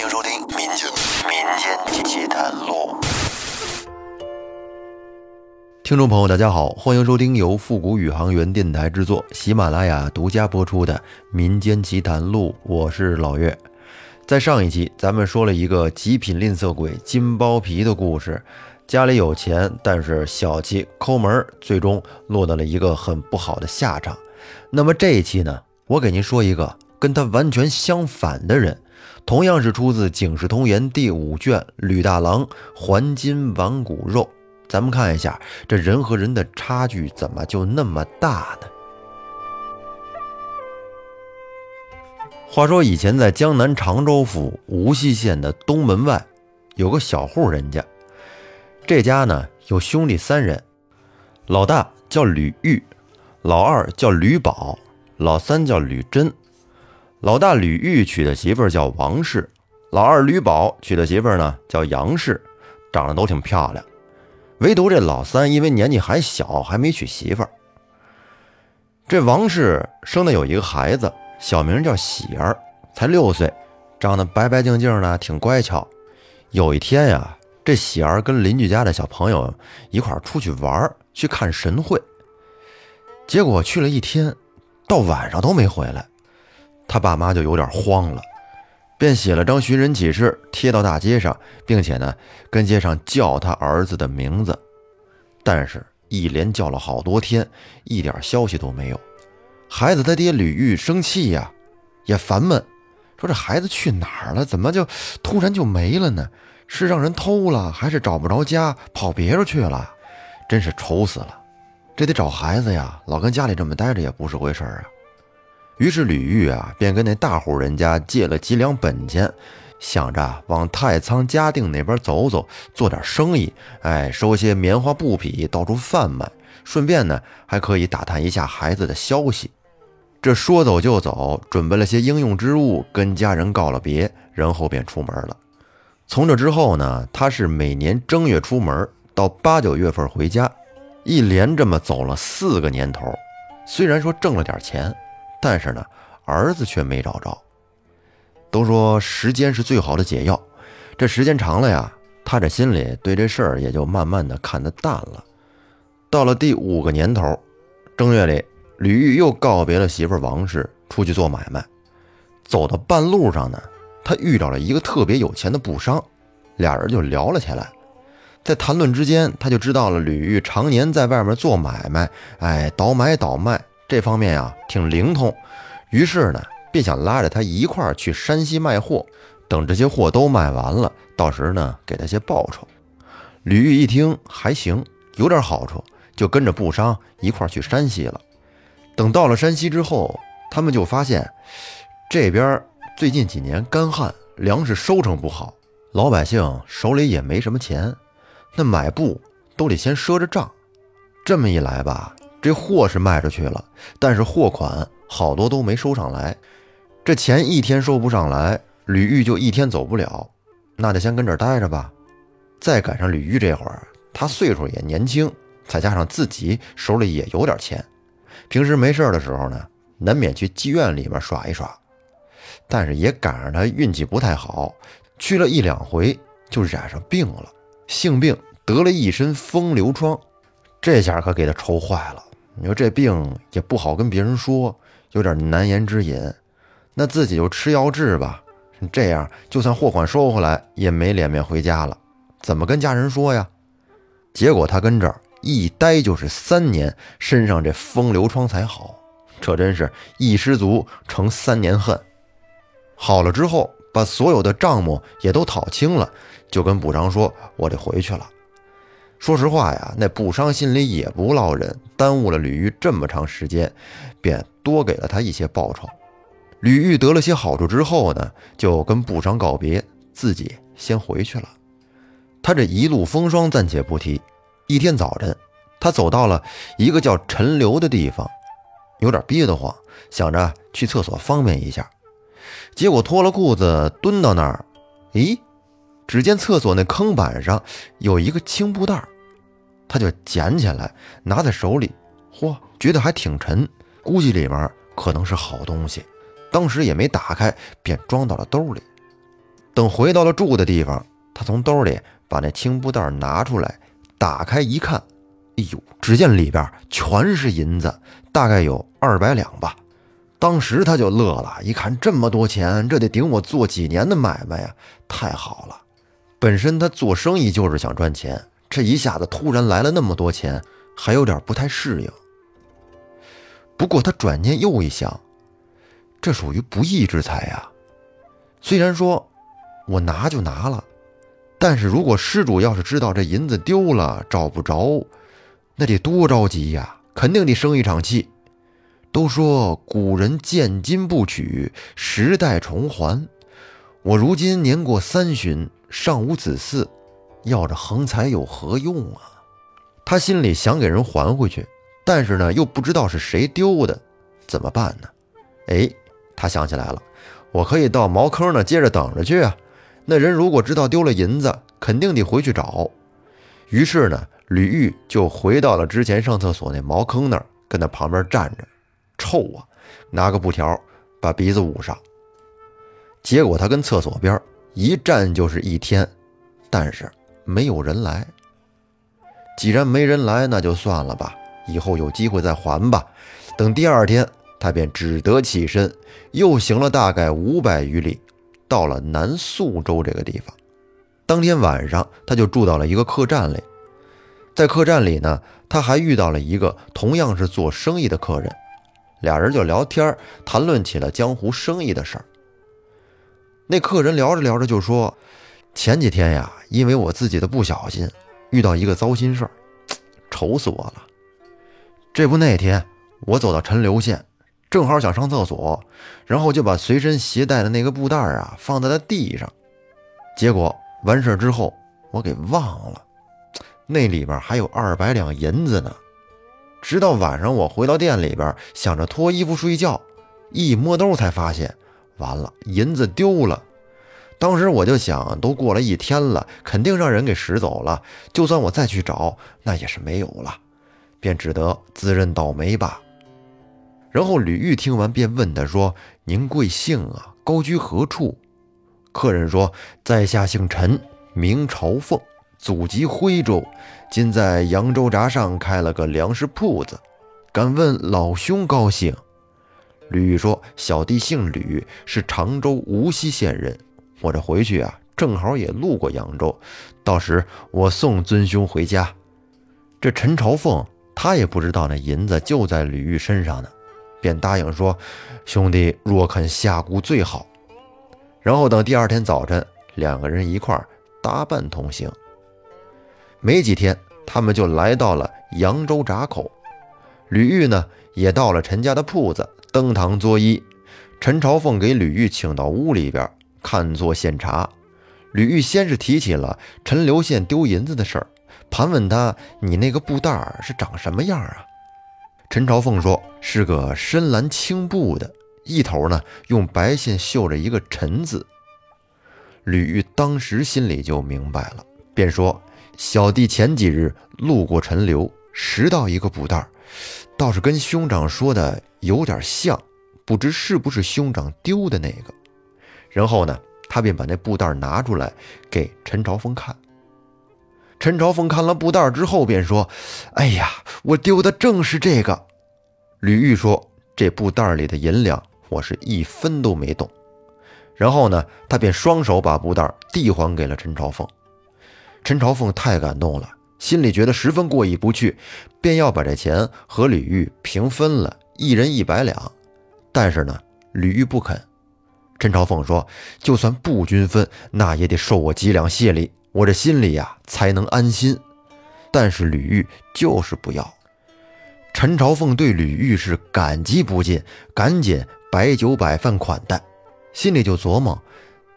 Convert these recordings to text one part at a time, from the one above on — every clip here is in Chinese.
欢迎收听《民间民间奇谈录》。听众朋友，大家好，欢迎收听由复古宇航员电台制作、喜马拉雅独家播出的《民间奇谈录》，我是老岳。在上一期，咱们说了一个极品吝啬鬼金包皮的故事，家里有钱，但是小气抠门，最终落到了一个很不好的下场。那么这一期呢，我给您说一个跟他完全相反的人，同样是出自《警世通言》第五卷吕大郎还金挽骨肉。咱们看一下，这人和人的差距怎么就那么大呢？话说以前在江南常州府无锡县的东门外，有个小户人家。这家呢有兄弟三人，老大叫吕玉，老二叫吕宝，老三叫吕珍。老大吕玉娶的媳妇儿叫王氏，老二吕宝娶的媳妇儿呢叫杨氏，长得都挺漂亮。唯独这老三因为年纪还小，还没娶媳妇儿。这王氏生的有一个孩子。小名叫喜儿，才六岁，长得白白净净的，挺乖巧。有一天呀，这喜儿跟邻居家的小朋友一块儿出去玩，去看神会。结果去了一天，到晚上都没回来，他爸妈就有点慌了，便写了张寻人启事贴到大街上，并且呢，跟街上叫他儿子的名字。但是，一连叫了好多天，一点消息都没有。孩子他爹吕玉生气呀，也烦闷，说这孩子去哪儿了？怎么就突然就没了呢？是让人偷了，还是找不着家跑别处去了？真是愁死了！这得找孩子呀，老跟家里这么待着也不是回事儿啊。于是吕玉啊，便跟那大户人家借了几两本钱，想着往太仓嘉定那边走走，做点生意，哎，收些棉花布匹，到处贩卖，顺便呢，还可以打探一下孩子的消息。这说走就走，准备了些应用之物，跟家人告了别，然后便出门了。从这之后呢，他是每年正月出门，到八九月份回家，一连这么走了四个年头。虽然说挣了点钱，但是呢，儿子却没找着。都说时间是最好的解药，这时间长了呀，他这心里对这事儿也就慢慢的看得淡了。到了第五个年头，正月里。吕玉又告别了媳妇王氏，出去做买卖。走到半路上呢，他遇到了一个特别有钱的布商，俩人就聊了起来。在谈论之间，他就知道了吕玉常年在外面做买卖，哎，倒买倒卖这方面啊挺灵通。于是呢，便想拉着他一块儿去山西卖货，等这些货都卖完了，到时呢给他些报酬。吕玉一听还行，有点好处，就跟着布商一块儿去山西了。等到了山西之后，他们就发现这边最近几年干旱，粮食收成不好，老百姓手里也没什么钱，那买布都得先赊着账。这么一来吧，这货是卖出去了，但是货款好多都没收上来。这钱一天收不上来，吕玉就一天走不了，那就先跟这儿待着吧。再赶上吕玉这会儿，他岁数也年轻，再加上自己手里也有点钱。平时没事的时候呢，难免去妓院里面耍一耍，但是也赶上他运气不太好，去了一两回就染上病了，性病得了一身风流疮，这下可给他愁坏了。你说这病也不好跟别人说，有点难言之隐，那自己就吃药治吧。这样就算货款收回来，也没脸面回家了，怎么跟家人说呀？结果他跟这儿。一待就是三年，身上这风流疮才好，这真是一失足成三年恨。好了之后，把所有的账目也都讨清了，就跟补偿说：“我得回去了。”说实话呀，那布商心里也不落忍，耽误了吕玉这么长时间，便多给了他一些报酬。吕玉得了些好处之后呢，就跟布商告别，自己先回去了。他这一路风霜暂且不提。一天早晨，他走到了一个叫陈留的地方，有点憋得慌，想着去厕所方便一下。结果脱了裤子蹲到那儿，咦，只见厕所那坑板上有一个青布袋，他就捡起来拿在手里，嚯，觉得还挺沉，估计里面可能是好东西。当时也没打开，便装到了兜里。等回到了住的地方，他从兜里把那青布袋拿出来，打开一看，哎呦，只见里边全是银子，大概有二百两吧。当时他就乐了，一看这么多钱，这得顶我做几年的买卖呀！太好了，本身他做生意就是想赚钱，这一下子突然来了那么多钱，还有点不太适应。不过他转念又一想，这属于不义之财呀。虽然说我拿就拿了，但是如果失主要是知道这银子丢了找不着，那得多着急呀，肯定得生一场气。都说古人见金不取，时代重还。我如今年过三旬，尚无子嗣，要这横财有何用啊？他心里想给人还回去，但是呢，又不知道是谁丢的，怎么办呢？哎，他想起来了，我可以到茅坑那接着等着去啊。那人如果知道丢了银子，肯定得回去找。于是呢，吕玉就回到了之前上厕所那茅坑那儿，跟那旁边站着。臭啊！拿个布条把鼻子捂上。结果他跟厕所边一站就是一天，但是没有人来。既然没人来，那就算了吧，以后有机会再还吧。等第二天，他便只得起身，又行了大概五百余里，到了南宿州这个地方。当天晚上，他就住到了一个客栈里。在客栈里呢，他还遇到了一个同样是做生意的客人。俩人就聊天，谈论起了江湖生意的事儿。那客人聊着聊着就说：“前几天呀，因为我自己的不小心，遇到一个糟心事儿，愁死我了。这不那天我走到陈留县，正好想上厕所，然后就把随身携带的那个布袋啊放在了地上。结果完事之后，我给忘了，那里边还有二百两银子呢。”直到晚上，我回到店里边，想着脱衣服睡觉，一摸兜才发现，完了，银子丢了。当时我就想，都过了一天了，肯定让人给拾走了。就算我再去找，那也是没有了，便只得自认倒霉吧。然后吕玉听完，便问他说：“您贵姓啊？高居何处？”客人说：“在下姓陈，名朝凤。”祖籍徽州，今在扬州闸上开了个粮食铺子。敢问老兄高姓？吕玉说：“小弟姓吕，是常州无锡县人。我这回去啊，正好也路过扬州，到时我送尊兄回家。”这陈朝凤他也不知道那银子就在吕玉身上呢，便答应说：“兄弟若肯下顾最好。”然后等第二天早晨，两个人一块搭伴同行。没几天，他们就来到了扬州闸口。吕玉呢，也到了陈家的铺子，登堂作揖。陈朝凤给吕玉请到屋里边，看作献茶。吕玉先是提起了陈留县丢银子的事儿，盘问他：“你那个布袋是长什么样啊？”陈朝凤说：“是个深蓝青布的，一头呢用白线绣着一个陈字。”吕玉当时心里就明白了，便说。小弟前几日路过陈留，拾到一个布袋，倒是跟兄长说的有点像，不知是不是兄长丢的那个。然后呢，他便把那布袋拿出来给陈朝凤看。陈朝凤看了布袋之后，便说：“哎呀，我丢的正是这个。”吕玉说：“这布袋里的银两，我是一分都没动。”然后呢，他便双手把布袋递还给了陈朝凤。陈朝凤太感动了，心里觉得十分过意不去，便要把这钱和吕玉平分了，一人一百两。但是呢，吕玉不肯。陈朝凤说：“就算不均分，那也得受我几两谢礼，我这心里呀才能安心。”但是吕玉就是不要。陈朝凤对吕玉是感激不尽，赶紧摆酒摆饭款待，心里就琢磨。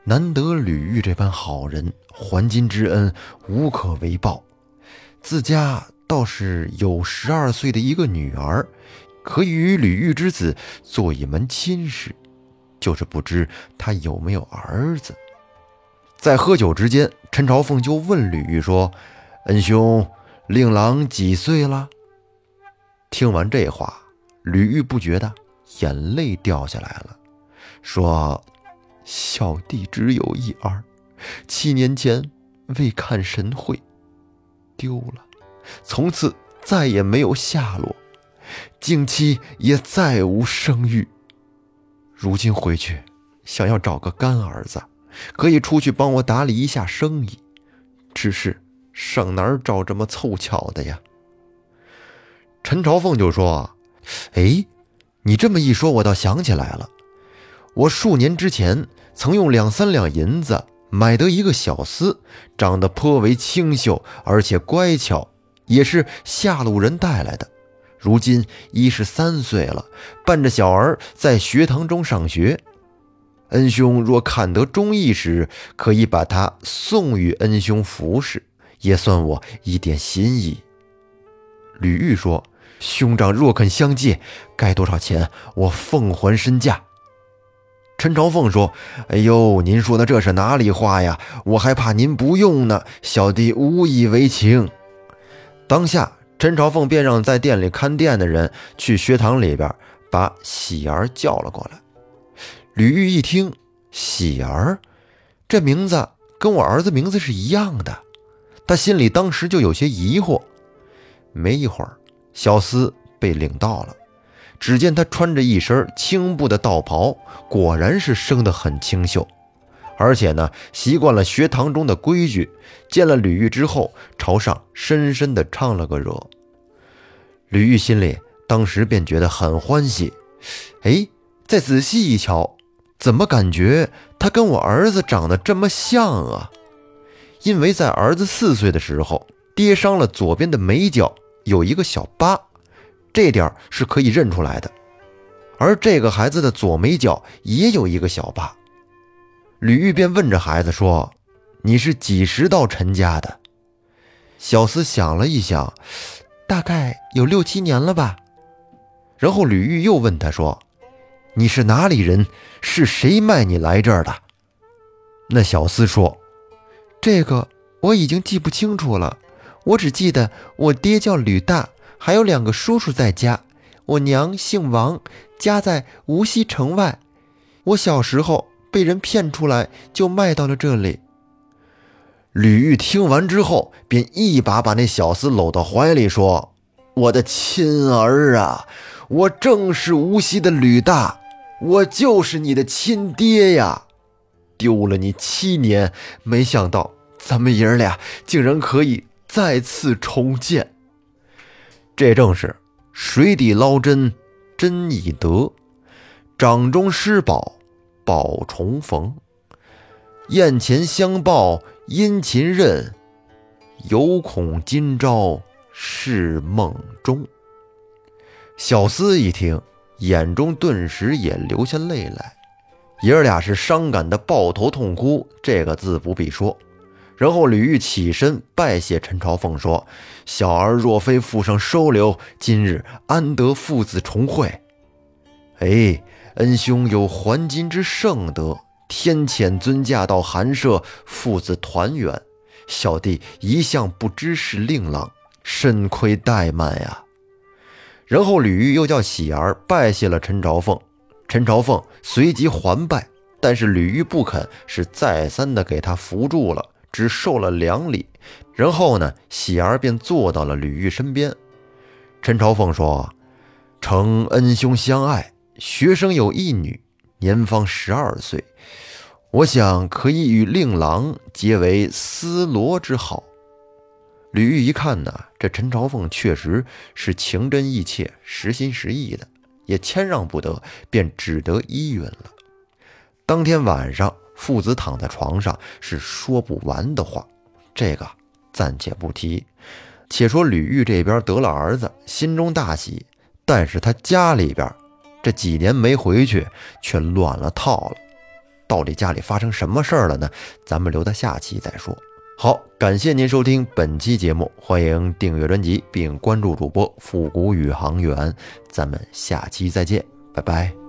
难得吕玉这般好人，还金之恩无可为报。自家倒是有十二岁的一个女儿，可以与吕玉之子做一门亲事，就是不知他有没有儿子。在喝酒之间，陈朝凤就问吕玉说：“恩兄，令郎几岁了？”听完这话，吕玉不觉得眼泪掉下来了，说。小弟只有一儿，七年前未看神会丢了，从此再也没有下落，近期也再无生育。如今回去，想要找个干儿子，可以出去帮我打理一下生意，只是上哪儿找这么凑巧的呀？”陈朝凤就说：“哎，你这么一说，我倒想起来了。我数年之前曾用两三两银子买得一个小厮，长得颇为清秀，而且乖巧，也是下路人带来的。如今一十三岁了，伴着小儿在学堂中上学。恩兄若看得中意时，可以把他送与恩兄服侍，也算我一点心意。”吕玉说。兄长若肯相借，该多少钱，我奉还身价。陈朝凤说：“哎呦，您说的这是哪里话呀？我还怕您不用呢，小弟无以为情。”当下，陈朝凤便让在店里看店的人去学堂里边把喜儿叫了过来。吕玉一听，喜儿这名字跟我儿子名字是一样的，他心里当时就有些疑惑。没一会儿。小厮被领到了，只见他穿着一身青布的道袍，果然是生得很清秀，而且呢，习惯了学堂中的规矩。见了吕玉之后，朝上深深的唱了个热。吕玉心里当时便觉得很欢喜。哎，再仔细一瞧，怎么感觉他跟我儿子长得这么像啊？因为在儿子四岁的时候，跌伤了左边的眉角。有一个小疤，这点是可以认出来的。而这个孩子的左眉角也有一个小疤。吕玉便问着孩子说：“你是几时到陈家的？”小厮想了一想，大概有六七年了吧。然后吕玉又问他说：“你是哪里人？是谁卖你来这儿的？”那小厮说：“这个我已经记不清楚了。”我只记得我爹叫吕大，还有两个叔叔在家。我娘姓王，家在无锡城外。我小时候被人骗出来，就卖到了这里。吕玉听完之后，便一把把那小厮搂到怀里，说：“我的亲儿啊，我正是无锡的吕大，我就是你的亲爹呀！丢了你七年，没想到咱们爷儿俩竟然可以……”再次重见，这正是水底捞针，针易得；掌中失宝，宝重逢。宴前相报殷勤任，犹恐今朝是梦中。小厮一听，眼中顿时也流下泪来，爷儿俩是伤感的抱头痛哭，这个字不必说。然后吕玉起身拜谢陈朝凤，说：“小儿若非父上收留，今日安得父子重会？哎，恩兄有还金之圣德，天谴尊驾到寒舍，父子团圆。小弟一向不知是令郎，深亏怠慢呀。”然后吕玉又叫喜儿拜谢了陈朝凤，陈朝凤随即还拜，但是吕玉不肯，是再三的给他扶住了。只受了两礼，然后呢，喜儿便坐到了吕玉身边。陈朝凤说：“承恩兄相爱，学生有一女，年方十二岁，我想可以与令郎结为丝罗之好。”吕玉一看呢，这陈朝凤确实是情真意切、实心实意的，也谦让不得，便只得依允了。当天晚上。父子躺在床上是说不完的话，这个暂且不提。且说吕玉这边得了儿子，心中大喜，但是他家里边这几年没回去，却乱了套了。到底家里发生什么事儿了呢？咱们留在下期再说。好，感谢您收听本期节目，欢迎订阅专辑并关注主播复古宇航员，咱们下期再见，拜拜。